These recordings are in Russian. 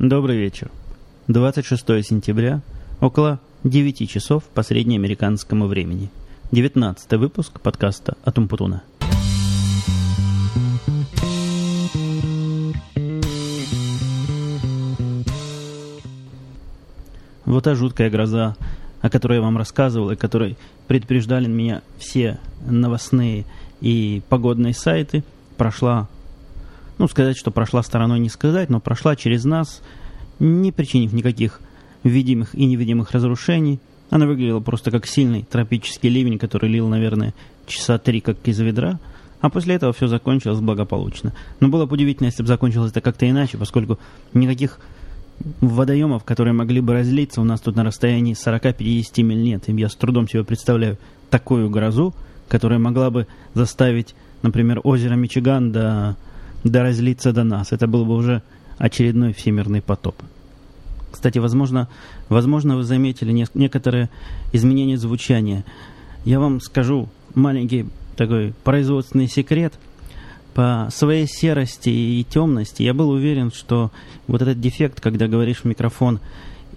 Добрый вечер. 26 сентября, около 9 часов по среднеамериканскому времени. 19 выпуск подкаста Атумпутуна. Вот та жуткая гроза, о которой я вам рассказывал, и которой предупреждали меня все новостные и погодные сайты, прошла ну, сказать, что прошла стороной не сказать, но прошла через нас, не причинив никаких видимых и невидимых разрушений. Она выглядела просто как сильный тропический ливень, который лил, наверное, часа три, как из ведра. А после этого все закончилось благополучно. Но было бы удивительно, если бы закончилось это как-то иначе, поскольку никаких водоемов, которые могли бы разлиться, у нас тут на расстоянии 40-50 миль нет. И я с трудом себе представляю такую грозу, которая могла бы заставить, например, озеро Мичиган до да разлиться до нас. Это был бы уже очередной всемирный потоп. Кстати, возможно, возможно вы заметили не, некоторые изменения звучания. Я вам скажу маленький такой производственный секрет. По своей серости и темности я был уверен, что вот этот дефект, когда говоришь в микрофон,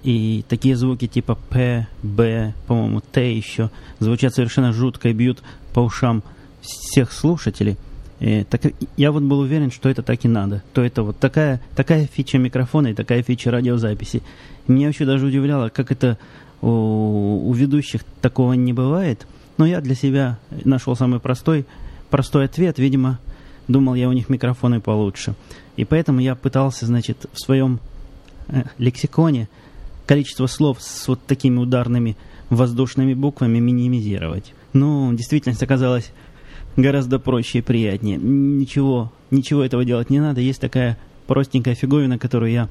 и такие звуки типа П, Б, по-моему, Т еще, звучат совершенно жутко и бьют по ушам всех слушателей – и, так, я вот был уверен, что это так и надо. То это вот такая, такая фича микрофона и такая фича радиозаписи. Меня еще даже удивляло, как это у, у ведущих такого не бывает. Но я для себя нашел самый простой, простой ответ. Видимо, думал я у них микрофоны получше. И поэтому я пытался, значит, в своем э, лексиконе количество слов с вот такими ударными воздушными буквами минимизировать. Ну, действительность оказалась гораздо проще и приятнее. Ничего, ничего этого делать не надо. Есть такая простенькая фиговина, которую я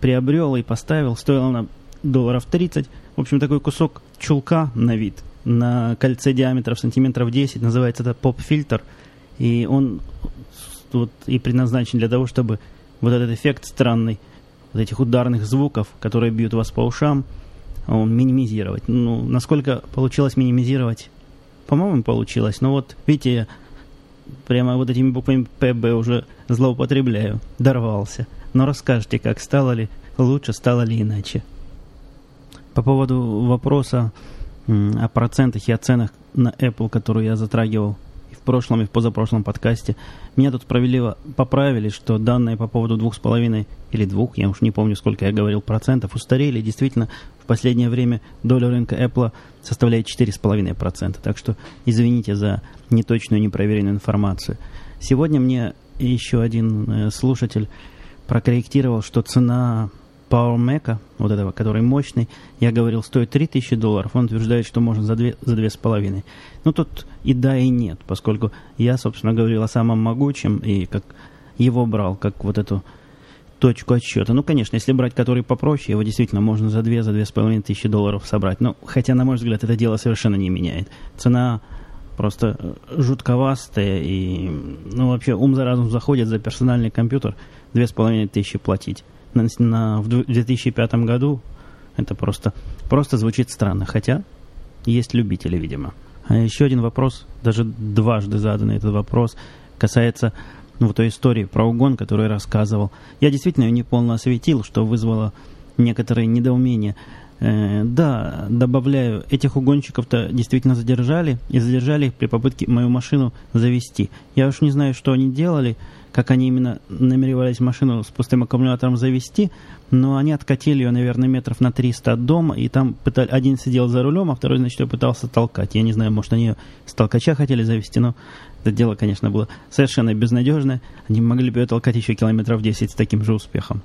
приобрел и поставил. Стоила она долларов 30. В общем, такой кусок чулка на вид, на кольце диаметров сантиметров 10. Называется это поп-фильтр. И он вот и предназначен для того, чтобы вот этот эффект странный, вот этих ударных звуков, которые бьют вас по ушам, он минимизировать. Ну, насколько получилось минимизировать, по-моему, получилось. Но вот, видите, прямо вот этими буквами ПБ уже злоупотребляю. Дорвался. Но расскажите, как стало ли лучше, стало ли иначе. По поводу вопроса о процентах и оценах на Apple, которую я затрагивал прошлом и в позапрошлом подкасте. Меня тут справедливо поправили, что данные по поводу двух с половиной или двух, я уж не помню, сколько я говорил, процентов, устарели. Действительно, в последнее время доля рынка Apple составляет 4,5%. Так что извините за неточную, непроверенную информацию. Сегодня мне еще один э, слушатель прокорректировал, что цена Power Mac, вот этого, который мощный, я говорил, стоит 3000 долларов. Он утверждает, что можно за 2, за 2,5. Ну, тут и да, и нет, поскольку я, собственно, говорил о самом могучем, и как его брал, как вот эту точку отсчета. Ну, конечно, если брать который попроще, его действительно можно за 2, за 2,5 тысячи долларов собрать. Но, хотя, на мой взгляд, это дело совершенно не меняет. Цена просто жутковастая, и, ну, вообще, ум за разум заходит за персональный компьютер 2,5 тысячи платить на, на, в 2005 году это просто, просто звучит странно. Хотя есть любители, видимо. А еще один вопрос, даже дважды заданный этот вопрос, касается ну, той истории про угон, которую я рассказывал. Я действительно ее не полно осветил, что вызвало некоторые недоумения. Э, да, добавляю, этих угонщиков-то действительно задержали, и задержали их при попытке мою машину завести. Я уж не знаю, что они делали, как они именно намеревались машину с пустым аккумулятором завести, но они откатили ее, наверное, метров на 300 от дома, и там пытали, один сидел за рулем, а второй, значит, ее пытался толкать. Я не знаю, может, они ее с толкача хотели завести, но это дело, конечно, было совершенно безнадежное. Они могли бы ее толкать еще километров 10 с таким же успехом.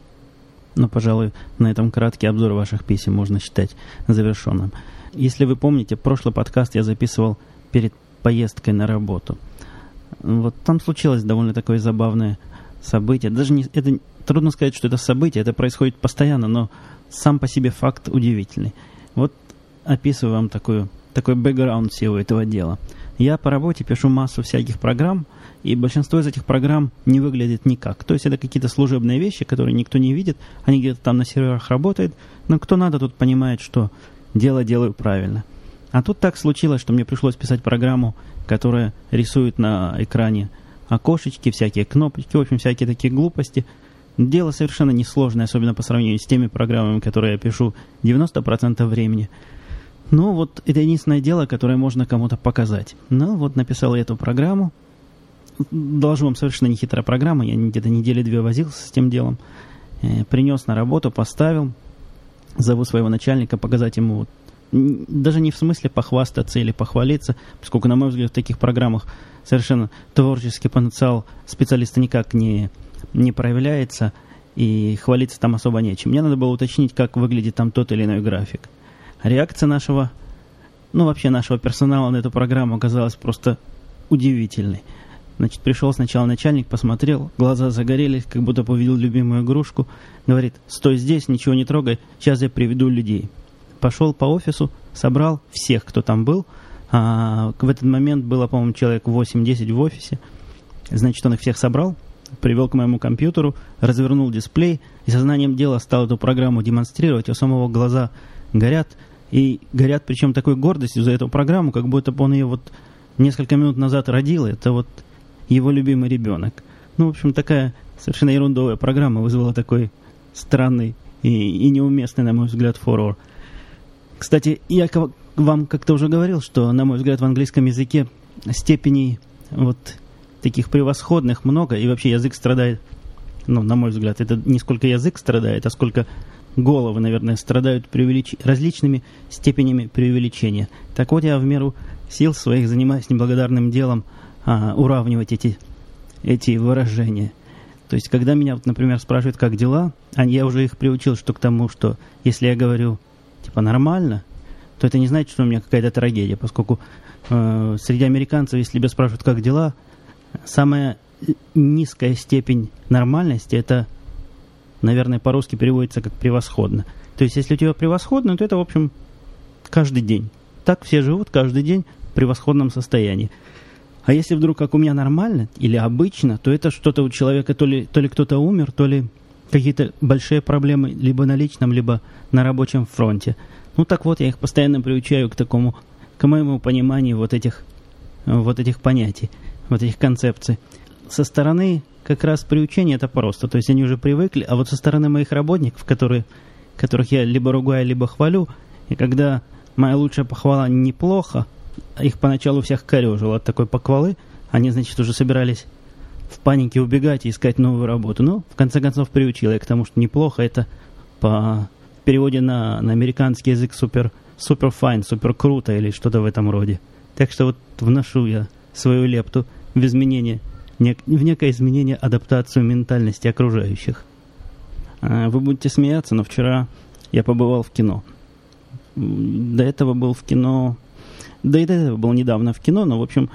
Но, пожалуй, на этом краткий обзор ваших писем можно считать завершенным. Если вы помните, прошлый подкаст я записывал перед поездкой на работу – вот там случилось довольно такое забавное событие. Даже не, это трудно сказать, что это событие, это происходит постоянно, но сам по себе факт удивительный. Вот описываю вам такую, такой бэкграунд всего этого дела. Я по работе пишу массу всяких программ, и большинство из этих программ не выглядит никак. То есть это какие-то служебные вещи, которые никто не видит, они где-то там на серверах работают, но кто надо, тут понимает, что дело делаю правильно. А тут так случилось, что мне пришлось писать программу которая рисует на экране окошечки, всякие кнопочки, в общем, всякие такие глупости. Дело совершенно несложное, особенно по сравнению с теми программами, которые я пишу 90% времени. Ну, вот это единственное дело, которое можно кому-то показать. Ну, вот написал я эту программу. Доложу вам совершенно нехитрая программа. Я где-то недели две возился с этим делом. Э, принес на работу, поставил. Зову своего начальника, показать ему вот даже не в смысле похвастаться или похвалиться, поскольку, на мой взгляд, в таких программах совершенно творческий потенциал специалиста никак не не проявляется, и хвалиться там особо нечем. Мне надо было уточнить, как выглядит там тот или иной график. Реакция нашего, ну вообще нашего персонала на эту программу оказалась просто удивительной. Значит, пришел сначала начальник, посмотрел, глаза загорелись, как будто увидел любимую игрушку. Говорит, стой здесь, ничего не трогай, сейчас я приведу людей. Пошел по офису, собрал всех, кто там был. А, в этот момент было, по-моему, человек 8-10 в офисе. Значит, он их всех собрал, привел к моему компьютеру, развернул дисплей и сознанием дела стал эту программу демонстрировать, у самого глаза горят, и горят причем такой гордостью за эту программу, как будто бы он ее вот несколько минут назад родил, это вот его любимый ребенок. Ну, в общем, такая совершенно ерундовая программа вызвала такой странный и, и неуместный, на мой взгляд, фурор. Кстати, я вам как-то уже говорил, что, на мой взгляд, в английском языке степеней вот таких превосходных много, и вообще язык страдает, ну, на мой взгляд, это не сколько язык страдает, а сколько головы, наверное, страдают преувелич... различными степенями преувеличения. Так вот, я в меру сил своих занимаюсь неблагодарным делом а, уравнивать эти, эти выражения. То есть, когда меня, вот, например, спрашивают, как дела, а я уже их приучил, что к тому, что если я говорю, типа, нормально, то это не значит, что у меня какая-то трагедия, поскольку э, среди американцев, если тебя спрашивают, как дела, самая низкая степень нормальности это, наверное, по-русски переводится как превосходно. То есть, если у тебя превосходно, то это, в общем, каждый день. Так все живут каждый день в превосходном состоянии. А если вдруг, как у меня, нормально или обычно, то это что-то у человека, то ли, то ли кто-то умер, то ли какие-то большие проблемы либо на личном, либо на рабочем фронте. Ну так вот, я их постоянно приучаю к такому, к моему пониманию вот этих, вот этих понятий вот этих концепций. Со стороны как раз приучения это просто. То есть они уже привыкли, а вот со стороны моих работников, которые, которых я либо ругаю, либо хвалю, и когда моя лучшая похвала неплохо, их поначалу всех корежило от такой похвалы, они, значит, уже собирались в панике убегать и искать новую работу. Но, в конце концов, приучил я к тому, что неплохо это по переводе на, на американский язык супер, супер файн, супер круто или что-то в этом роде. Так что вот вношу я свою лепту – в изменение, в некое изменение, адаптацию ментальности окружающих. А, вы будете смеяться, но вчера я побывал в кино. До этого был в кино... Да и до этого был недавно в кино, но, в общем,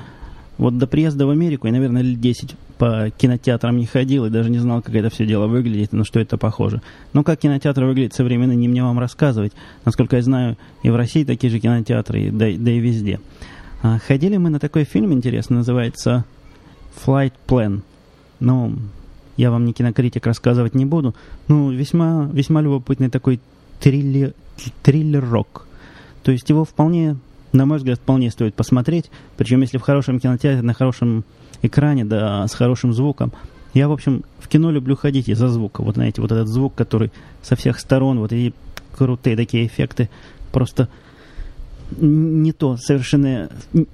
вот до приезда в Америку я, наверное, лет 10 по кинотеатрам не ходил и даже не знал, как это все дело выглядит на что это похоже. Но как кинотеатр выглядит современно, не мне вам рассказывать. Насколько я знаю, и в России такие же кинотеатры, да, да и везде. А, ходили мы на такой фильм интересный, называется Flight Plan. Ну, я вам не кинокритик рассказывать не буду. Ну, весьма, весьма любопытный такой триллер, триллер-рок. То есть его вполне, на мой взгляд, вполне стоит посмотреть. Причем, если в хорошем кинотеатре, на хорошем экране, да, с хорошим звуком. Я, в общем, в кино люблю ходить из-за звука. Вот, знаете, вот этот звук, который со всех сторон, вот эти крутые такие эффекты, просто не то, совершенно,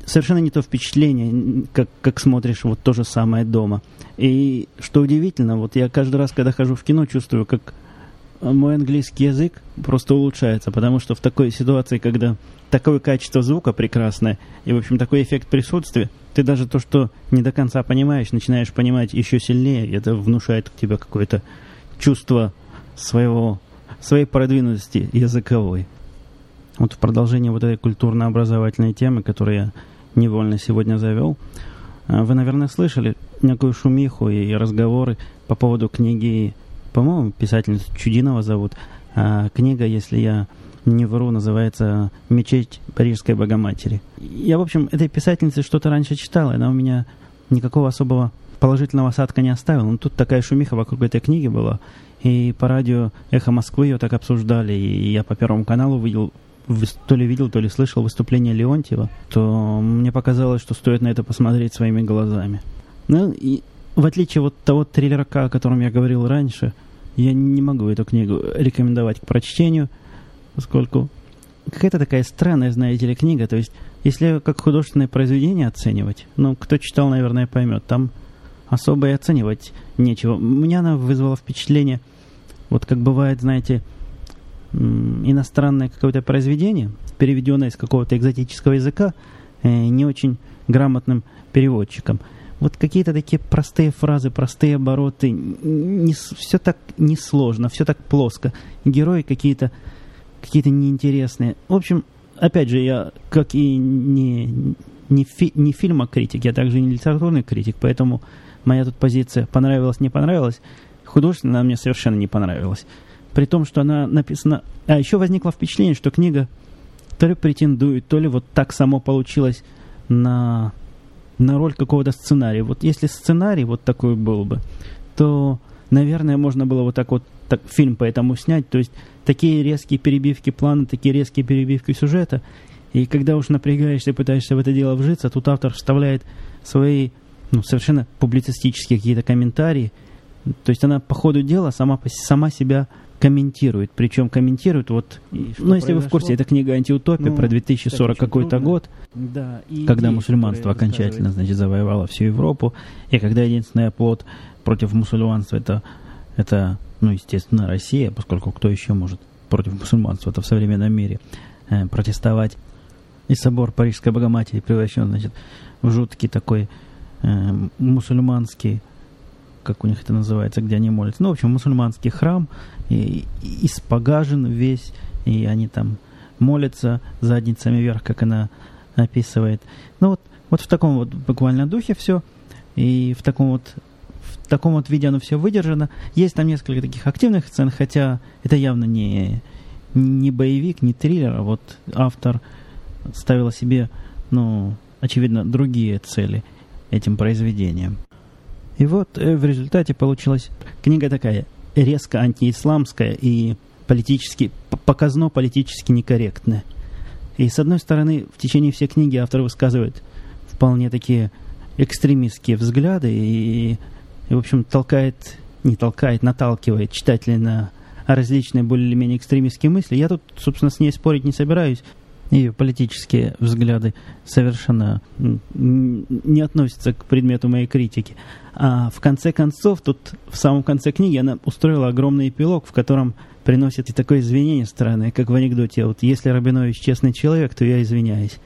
совершенно не то впечатление, как, как смотришь вот то же самое дома. И что удивительно, вот я каждый раз, когда хожу в кино, чувствую, как мой английский язык просто улучшается, потому что в такой ситуации, когда такое качество звука прекрасное, и, в общем, такой эффект присутствия, ты даже то, что не до конца понимаешь, начинаешь понимать еще сильнее, и это внушает у тебя какое-то чувство своего, своей продвинутости языковой. Вот в продолжение вот этой культурно-образовательной темы, которую я невольно сегодня завел, э, вы, наверное, слышали некую шумиху и разговоры по поводу книги, по-моему, писательницу Чудинова зовут. А книга, если я не вру, называется «Мечеть Парижской Богоматери». Я, в общем, этой писательницы что-то раньше читал, и она у меня никакого особого положительного осадка не оставила. Но тут такая шумиха вокруг этой книги была, и по радио «Эхо Москвы» ее так обсуждали, и я по Первому каналу видел то ли видел, то ли слышал выступление Леонтьева, то мне показалось, что стоит на это посмотреть своими глазами. Ну и в отличие от того триллера, о котором я говорил раньше, я не могу эту книгу рекомендовать к прочтению, поскольку какая-то такая странная, знаете ли, книга. То есть, если как художественное произведение оценивать, ну, кто читал, наверное, поймет, там особо и оценивать нечего. У меня она вызвала впечатление, вот как бывает, знаете, иностранное какое-то произведение, переведенное из какого-то экзотического языка, э, не очень грамотным переводчиком. Вот какие-то такие простые фразы, простые обороты, не, все так несложно, все так плоско. Герои какие-то какие-то неинтересные. В общем, опять же, я, как и не, не, фи, не фильмокритик, я также не литературный критик, поэтому моя тут позиция понравилась, не понравилась. Художественно она мне совершенно не понравилась. При том, что она написана... А еще возникло впечатление, что книга то ли претендует, то ли вот так само получилось на, на роль какого-то сценария. Вот если сценарий вот такой был бы, то, наверное, можно было вот так вот так, фильм по этому снять. То есть такие резкие перебивки плана, такие резкие перебивки сюжета. И когда уж напрягаешься, пытаешься в это дело вжиться, тут автор вставляет свои ну, совершенно публицистические какие-то комментарии. То есть она по ходу дела сама, сама себя комментирует. Причем комментирует вот... Ну, если произошло? вы в курсе, это книга «Антиутопия» ну, про 2040 какой-то год, да, когда идеи, мусульманство окончательно, значит, завоевало всю Европу, и когда единственный оплот против мусульманства это, это, ну, естественно, Россия, поскольку кто еще может против мусульманства это в современном мире э, протестовать. И собор Парижской Богоматери превращен, значит, в жуткий такой э, мусульманский как у них это называется, где они молятся. Ну, в общем, мусульманский храм, и, и испогажен весь, и они там молятся задницами вверх, как она описывает. Ну, вот, вот в таком вот буквально духе все, и в таком вот в таком вот виде оно все выдержано. Есть там несколько таких активных сцен, хотя это явно не, не боевик, не триллер, а вот автор ставил себе, ну, очевидно, другие цели этим произведением. И вот э, в результате получилась книга такая резко антиисламская и политически, показно политически некорректная. И с одной стороны, в течение всей книги автор высказывает вполне такие экстремистские взгляды и, и в общем, толкает, не толкает, наталкивает читателей на различные более или менее экстремистские мысли. Я тут, собственно, с ней спорить не собираюсь ее политические взгляды совершенно не относятся к предмету моей критики. А в конце концов, тут в самом конце книги она устроила огромный эпилог, в котором приносит и такое извинение странное, как в анекдоте. Вот если Рабинович честный человек, то я извиняюсь.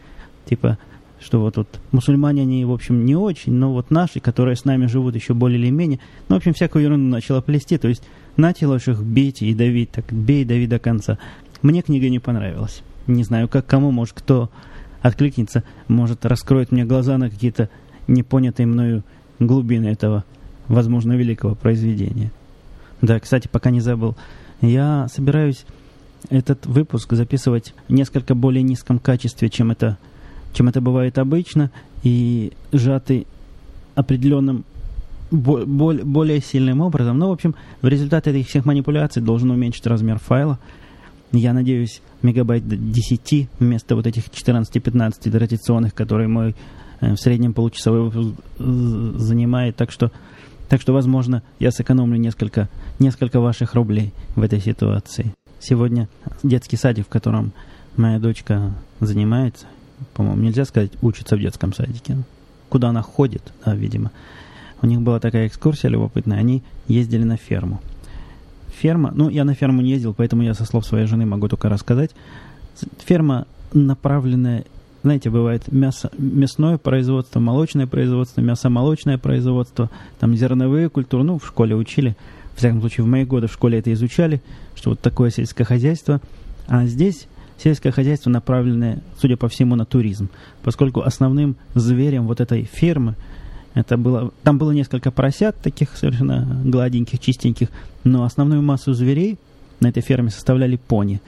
Типа, что вот тут мусульмане, они, в общем, не очень, но вот наши, которые с нами живут еще более или менее, ну, в общем, всякую ерунду начала плести, то есть лучше их бейте и давить, так бей, дави до конца. Мне книга не понравилась. Не знаю, как кому, может, кто откликнется, может, раскроет мне глаза на какие-то непонятые мною глубины этого, возможно, великого произведения. Да, кстати, пока не забыл, я собираюсь этот выпуск записывать в несколько более низком качестве, чем это, чем это бывает обычно, и сжатый определенным более сильным образом. Но, ну, в общем, в результате этих всех манипуляций должен уменьшить размер файла, я надеюсь, мегабайт 10 вместо вот этих 14-15 традиционных, которые мой э, в среднем получасовой выпуск занимает. Так что, так что, возможно, я сэкономлю несколько, несколько ваших рублей в этой ситуации. Сегодня детский садик, в котором моя дочка занимается, по-моему, нельзя сказать, учится в детском садике. Куда она ходит, да, видимо. У них была такая экскурсия любопытная. Они ездили на ферму ферма, ну, я на ферму не ездил, поэтому я со слов своей жены могу только рассказать. Ферма направленная, знаете, бывает мясо, мясное производство, молочное производство, мясо-молочное производство, там зерновые культуры, ну, в школе учили, в всяком случае, в мои годы в школе это изучали, что вот такое сельское хозяйство. А здесь сельское хозяйство направленное, судя по всему, на туризм, поскольку основным зверем вот этой фермы – это было, там было несколько поросят, таких совершенно гладеньких, чистеньких, но основную массу зверей на этой ферме составляли пони.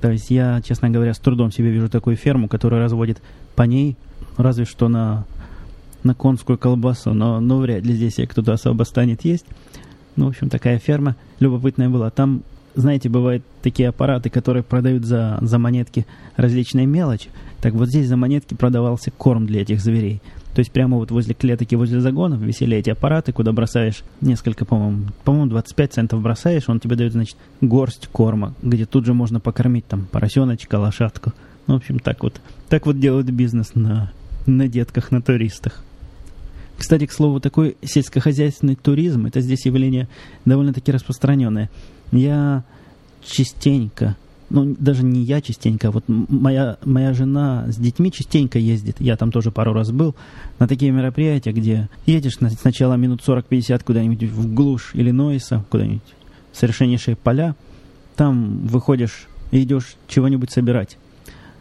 То есть я, честно говоря, с трудом себе вижу такую ферму, которая разводит поней, разве что на, на конскую колбасу, но, но вряд ли здесь кто-то особо станет есть. Ну, в общем, такая ферма любопытная была. Там, знаете, бывают такие аппараты, которые продают за, за монетки различные мелочи. Так вот здесь за монетки продавался корм для этих зверей. То есть прямо вот возле клеток и возле загонов висели эти аппараты, куда бросаешь несколько, по-моему, по-моему, 25 центов бросаешь, он тебе дает, значит, горсть корма, где тут же можно покормить там поросеночка, лошадку. Ну, в общем, так вот, так вот делают бизнес на, на детках, на туристах. Кстати, к слову, такой сельскохозяйственный туризм, это здесь явление довольно-таки распространенное. Я частенько ну, даже не я частенько, а вот моя, моя жена с детьми частенько ездит, я там тоже пару раз был, на такие мероприятия, где едешь на, сначала минут 40-50 куда-нибудь в глушь Иллинойса, куда-нибудь совершеннейшие поля, там выходишь и идешь чего-нибудь собирать.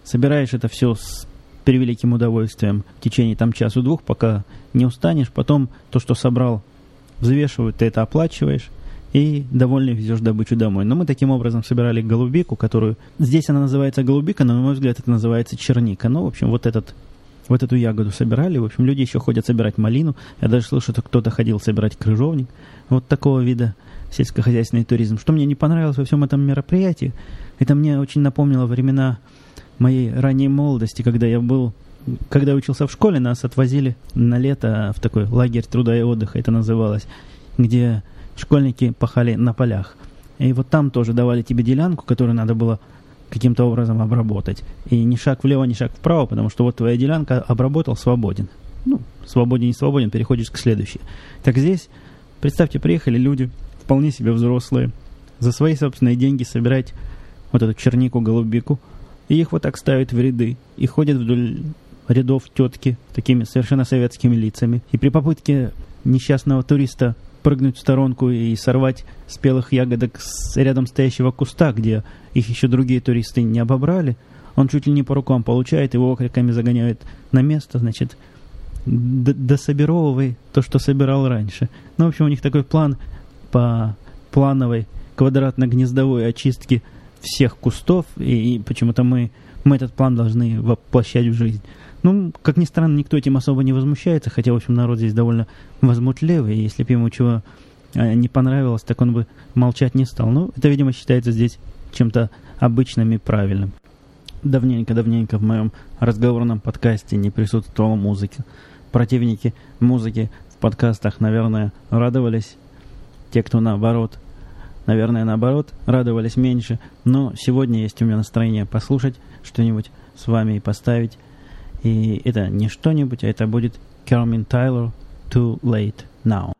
Собираешь это все с превеликим удовольствием. В течение там часу-двух, пока не устанешь, потом то, что собрал, взвешивают, ты это оплачиваешь, и довольно везешь добычу домой. Но мы таким образом собирали голубику, которую... Здесь она называется голубика, но, на мой взгляд, это называется черника. Ну, в общем, вот этот вот эту ягоду собирали. В общем, люди еще ходят собирать малину. Я даже слышал, что кто-то ходил собирать крыжовник. Вот такого вида сельскохозяйственный туризм. Что мне не понравилось во всем этом мероприятии, это мне очень напомнило времена моей ранней молодости, когда я был когда учился в школе, нас отвозили на лето в такой лагерь труда и отдыха, это называлось, где школьники пахали на полях. И вот там тоже давали тебе делянку, которую надо было каким-то образом обработать. И ни шаг влево, ни шаг вправо, потому что вот твоя делянка обработал, свободен. Ну, свободен, не свободен, переходишь к следующей. Так здесь, представьте, приехали люди, вполне себе взрослые, за свои собственные деньги собирать вот эту чернику, голубику, и их вот так ставят в ряды, и ходят вдоль рядов тетки такими совершенно советскими лицами. И при попытке несчастного туриста прыгнуть в сторонку и сорвать спелых ягодок с рядом стоящего куста, где их еще другие туристы не обобрали, он чуть ли не по рукам получает, его окриками загоняют на место, значит, дособировывай то, что собирал раньше. Ну, в общем, у них такой план по плановой квадратно-гнездовой очистке всех кустов, и, и почему-то мы, мы этот план должны воплощать в жизнь. Ну, как ни странно, никто этим особо не возмущается, хотя, в общем, народ здесь довольно возмутливый, и если бы ему чего э, не понравилось, так он бы молчать не стал. Ну, это, видимо, считается здесь чем-то обычным и правильным. Давненько-давненько в моем разговорном подкасте не присутствовала музыка. Противники музыки в подкастах, наверное, радовались. Те, кто наоборот, наверное, наоборот, радовались меньше. Но сегодня есть у меня настроение послушать что-нибудь с вами и поставить и это не что-нибудь, а это будет Кермин Тайлор «Too Late Now».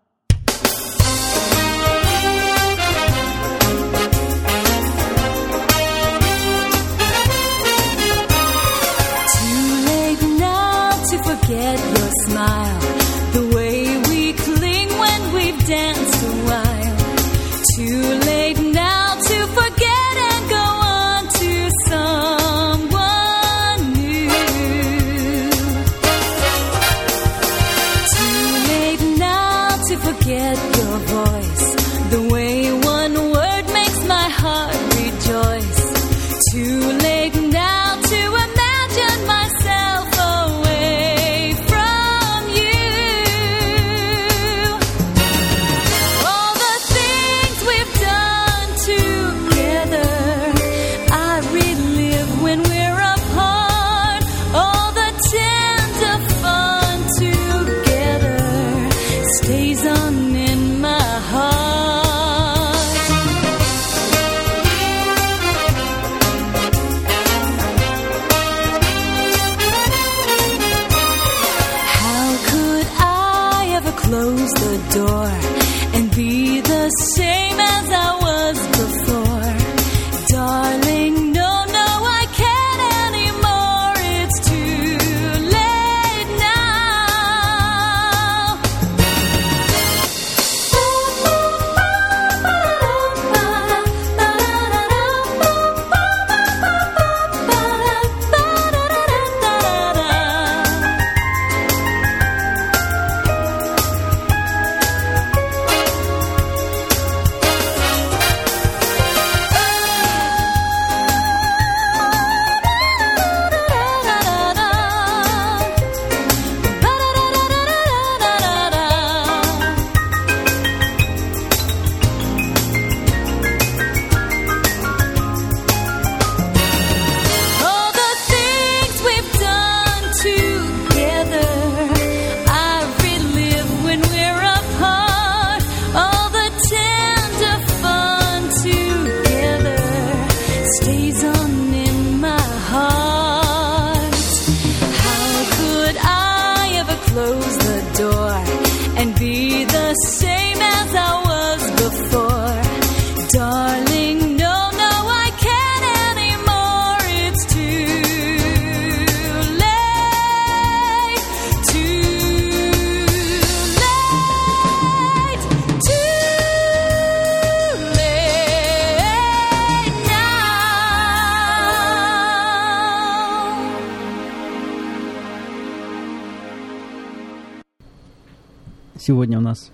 Сегодня у нас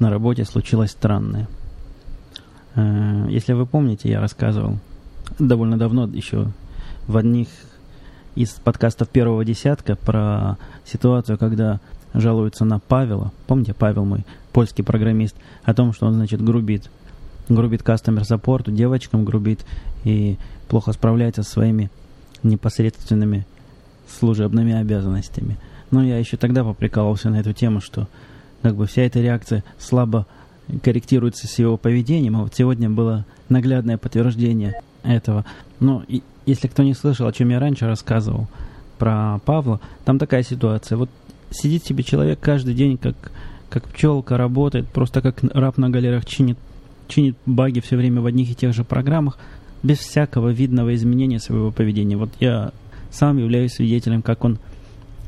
на работе случилось странное. Э, если вы помните, я рассказывал довольно давно, еще в одних из подкастов первого десятка про ситуацию, когда жалуются на Павела. Помните, Павел мой, польский программист, о том, что он, значит, грубит. Грубит кастомер саппорту, девочкам грубит и плохо справляется со своими непосредственными служебными обязанностями. Но я еще тогда поприкалывался на эту тему, что как бы вся эта реакция слабо корректируется с его поведением, а вот сегодня было наглядное подтверждение этого. Но и, если кто не слышал, о чем я раньше рассказывал про Павла, там такая ситуация. Вот сидит себе человек каждый день, как, как пчелка, работает, просто как раб на галерах чинит, чинит баги все время в одних и тех же программах, без всякого видного изменения своего поведения. Вот я сам являюсь свидетелем, как он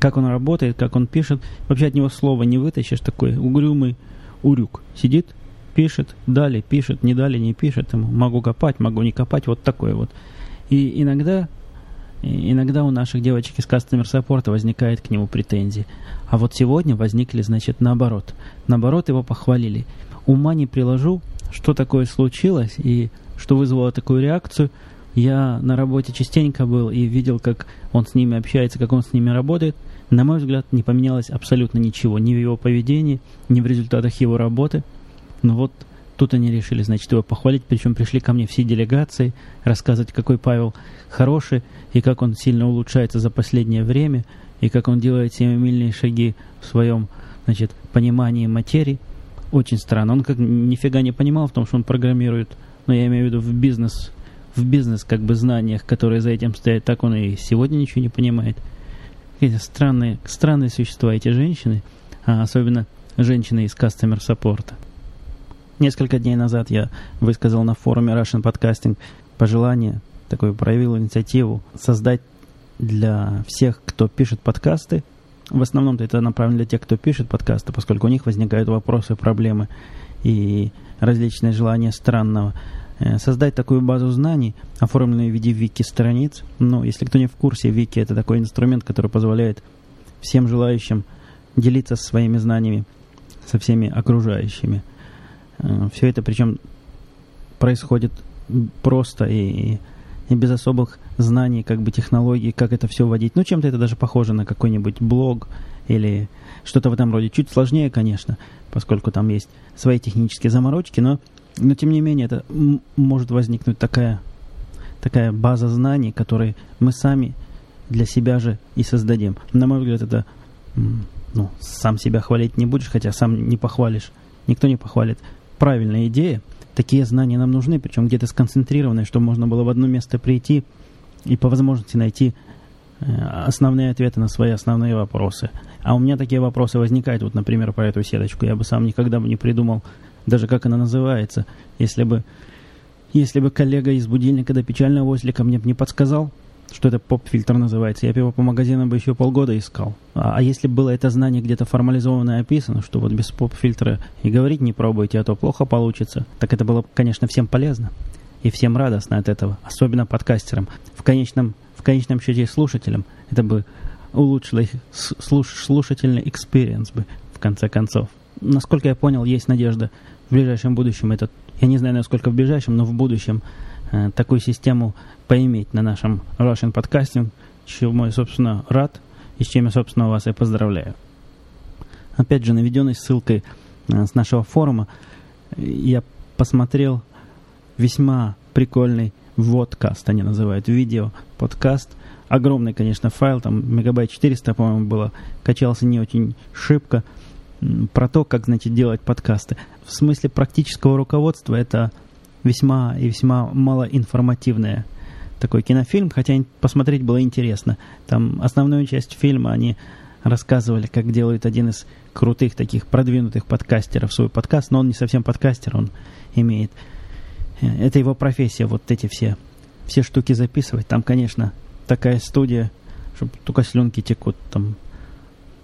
как он работает, как он пишет. Вообще от него слова не вытащишь, такой угрюмый урюк. Сидит, пишет, дали, пишет, не дали, не пишет. Ему могу копать, могу не копать, вот такое вот. И иногда, иногда у наших девочек из кастомер саппорта возникает к нему претензии. А вот сегодня возникли, значит, наоборот. Наоборот, его похвалили. Ума не приложу, что такое случилось и что вызвало такую реакцию – я на работе частенько был и видел, как он с ними общается, как он с ними работает. На мой взгляд, не поменялось абсолютно ничего. Ни в его поведении, ни в результатах его работы. Но вот тут они решили, значит, его похвалить. Причем пришли ко мне все делегации, рассказывать, какой Павел хороший, и как он сильно улучшается за последнее время, и как он делает семимильные шаги в своем, значит, понимании материи. Очень странно. Он как нифига не понимал в том, что он программирует, но я имею в виду в бизнес в бизнес как бы знаниях, которые за этим стоят, так он и сегодня ничего не понимает. Какие странные, странные существа эти женщины, а особенно женщины из кастомер саппорта. Несколько дней назад я высказал на форуме Russian Podcasting пожелание, такое проявил инициативу создать для всех, кто пишет подкасты, в основном-то это направлено для тех, кто пишет подкасты, поскольку у них возникают вопросы, проблемы и различные желания странного создать такую базу знаний, оформленную в виде вики-страниц. Ну, если кто не в курсе, вики – это такой инструмент, который позволяет всем желающим делиться своими знаниями со всеми окружающими. Э, Все это причем происходит просто и, и без особых знаний, как бы технологий, как это все вводить. Ну, чем-то это даже похоже на какой-нибудь блог или что-то в этом роде. Чуть сложнее, конечно, поскольку там есть свои технические заморочки, но но тем не менее, это может возникнуть такая, такая база знаний, которые мы сами для себя же и создадим. На мой взгляд, это ну, сам себя хвалить не будешь, хотя сам не похвалишь. Никто не похвалит. Правильная идея. Такие знания нам нужны, причем где-то сконцентрированные, чтобы можно было в одно место прийти и по возможности найти э, основные ответы на свои основные вопросы. А у меня такие вопросы возникают, вот, например, по эту сеточку. Я бы сам никогда бы не придумал даже как она называется. Если бы, если бы коллега из будильника до печального ослика мне не подсказал, что это поп-фильтр называется, я бы его по магазинам бы еще полгода искал. А, а если было это знание где-то формализованно описано, что вот без поп-фильтра и говорить не пробуйте, а то плохо получится, так это было, конечно, всем полезно. И всем радостно от этого, особенно подкастерам. В конечном, в конечном счете слушателям это бы улучшило их слуш, слушательный experience бы, в конце концов. Насколько я понял, есть надежда в ближайшем будущем этот, я не знаю, насколько в ближайшем, но в будущем э, такую систему поиметь на нашем Russian Podcasting, чему я, собственно, рад и с чем я, собственно, вас и поздравляю. Опять же, наведенной ссылкой э, с нашего форума я посмотрел весьма прикольный водкаст, они называют, видео, подкаст. Огромный, конечно, файл, там мегабайт 400, по-моему, было. Качался не очень шибко про то, как, значит, делать подкасты. В смысле практического руководства это весьма и весьма малоинформативное такой кинофильм, хотя посмотреть было интересно. Там основную часть фильма они рассказывали, как делает один из крутых таких продвинутых подкастеров свой подкаст, но он не совсем подкастер, он имеет... Э, это его профессия, вот эти все, все штуки записывать. Там, конечно, такая студия, чтобы только слюнки текут, там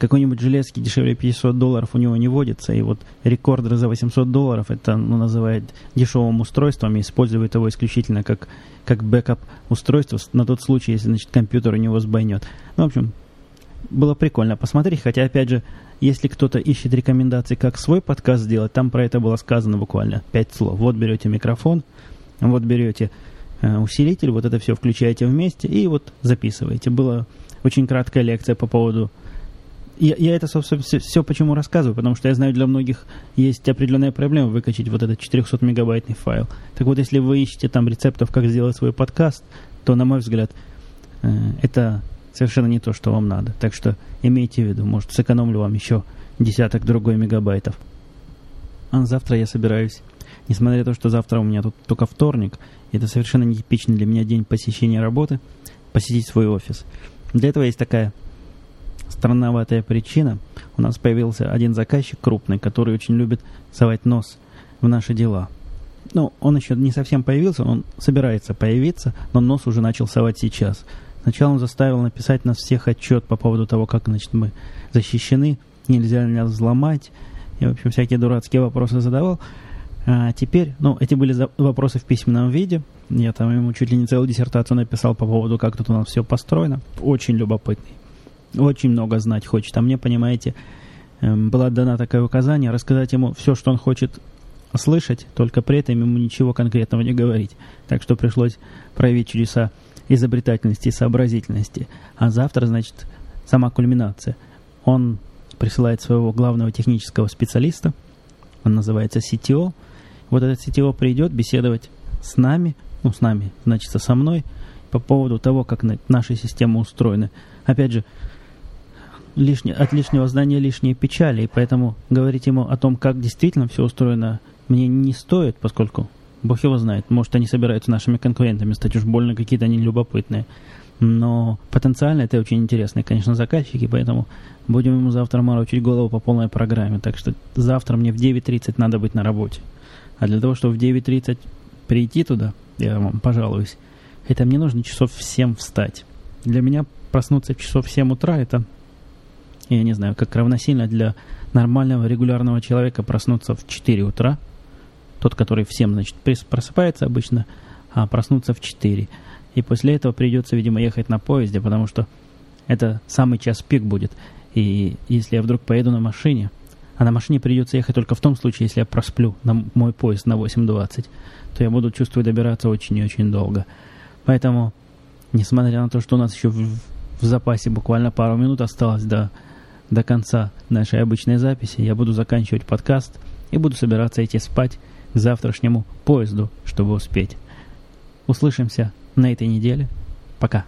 какой-нибудь железки дешевле 500 долларов у него не водится, и вот рекордер за 800 долларов это ну, называет дешевым устройством и использует его исключительно как, как бэкап устройство на тот случай, если значит, компьютер у него сбойнет. Ну, в общем, было прикольно посмотреть, хотя, опять же, если кто-то ищет рекомендации, как свой подкаст сделать, там про это было сказано буквально пять слов. Вот берете микрофон, вот берете э, усилитель, вот это все включаете вместе и вот записываете. Была очень краткая лекция по поводу... Я, я это, собственно, все, все почему рассказываю, потому что я знаю, для многих есть определенная проблема выкачать вот этот 400-мегабайтный файл. Так вот, если вы ищете там рецептов, как сделать свой подкаст, то, на мой взгляд, э, это совершенно не то, что вам надо. Так что имейте в виду, может, сэкономлю вам еще десяток другой мегабайтов. А завтра я собираюсь, несмотря на то, что завтра у меня тут только вторник, это совершенно нетипичный для меня день посещения работы, посетить свой офис. Для этого есть такая странноватая причина. У нас появился один заказчик крупный, который очень любит совать нос в наши дела. Ну, он еще не совсем появился, он собирается появиться, но нос уже начал совать сейчас – Сначала он заставил написать нас всех отчет по поводу того, как значит, мы защищены, нельзя нас взломать. И, в общем, всякие дурацкие вопросы задавал. А теперь, ну, эти были вопросы в письменном виде. Я там ему чуть ли не целую диссертацию написал по поводу, как тут у нас все построено. Очень любопытный. Очень много знать хочет. А мне, понимаете, эм, была дана такое указание рассказать ему все, что он хочет слышать, только при этом ему ничего конкретного не говорить. Так что пришлось проявить чудеса изобретательности и сообразительности. А завтра, значит, сама кульминация. Он присылает своего главного технического специалиста, он называется CTO. Вот этот CTO придет беседовать с нами, ну, с нами, значит, со мной, по поводу того, как наши системы устроены. Опять же, лишнее, от лишнего знания лишние печали, и поэтому говорить ему о том, как действительно все устроено, мне не стоит, поскольку Бог его знает. Может, они собираются нашими конкурентами стать уж больно какие-то они любопытные. Но потенциально это очень интересные, конечно, заказчики, поэтому будем ему завтра морочить голову по полной программе. Так что завтра мне в 9.30 надо быть на работе. А для того, чтобы в 9.30 прийти туда, я вам пожалуюсь, это мне нужно часов в 7 встать. Для меня проснуться часов в 7 утра, это, я не знаю, как равносильно для нормального регулярного человека проснуться в 4 утра – тот, который всем, значит, просыпается обычно, а проснуться в 4. И после этого придется, видимо, ехать на поезде, потому что это самый час пик будет. И если я вдруг поеду на машине, а на машине придется ехать только в том случае, если я просплю на мой поезд на 8.20, то я буду чувствовать добираться очень и очень долго. Поэтому, несмотря на то, что у нас еще в, в запасе буквально пару минут осталось до, до конца нашей обычной записи, я буду заканчивать подкаст и буду собираться идти спать к завтрашнему поезду, чтобы успеть. Услышимся на этой неделе. Пока.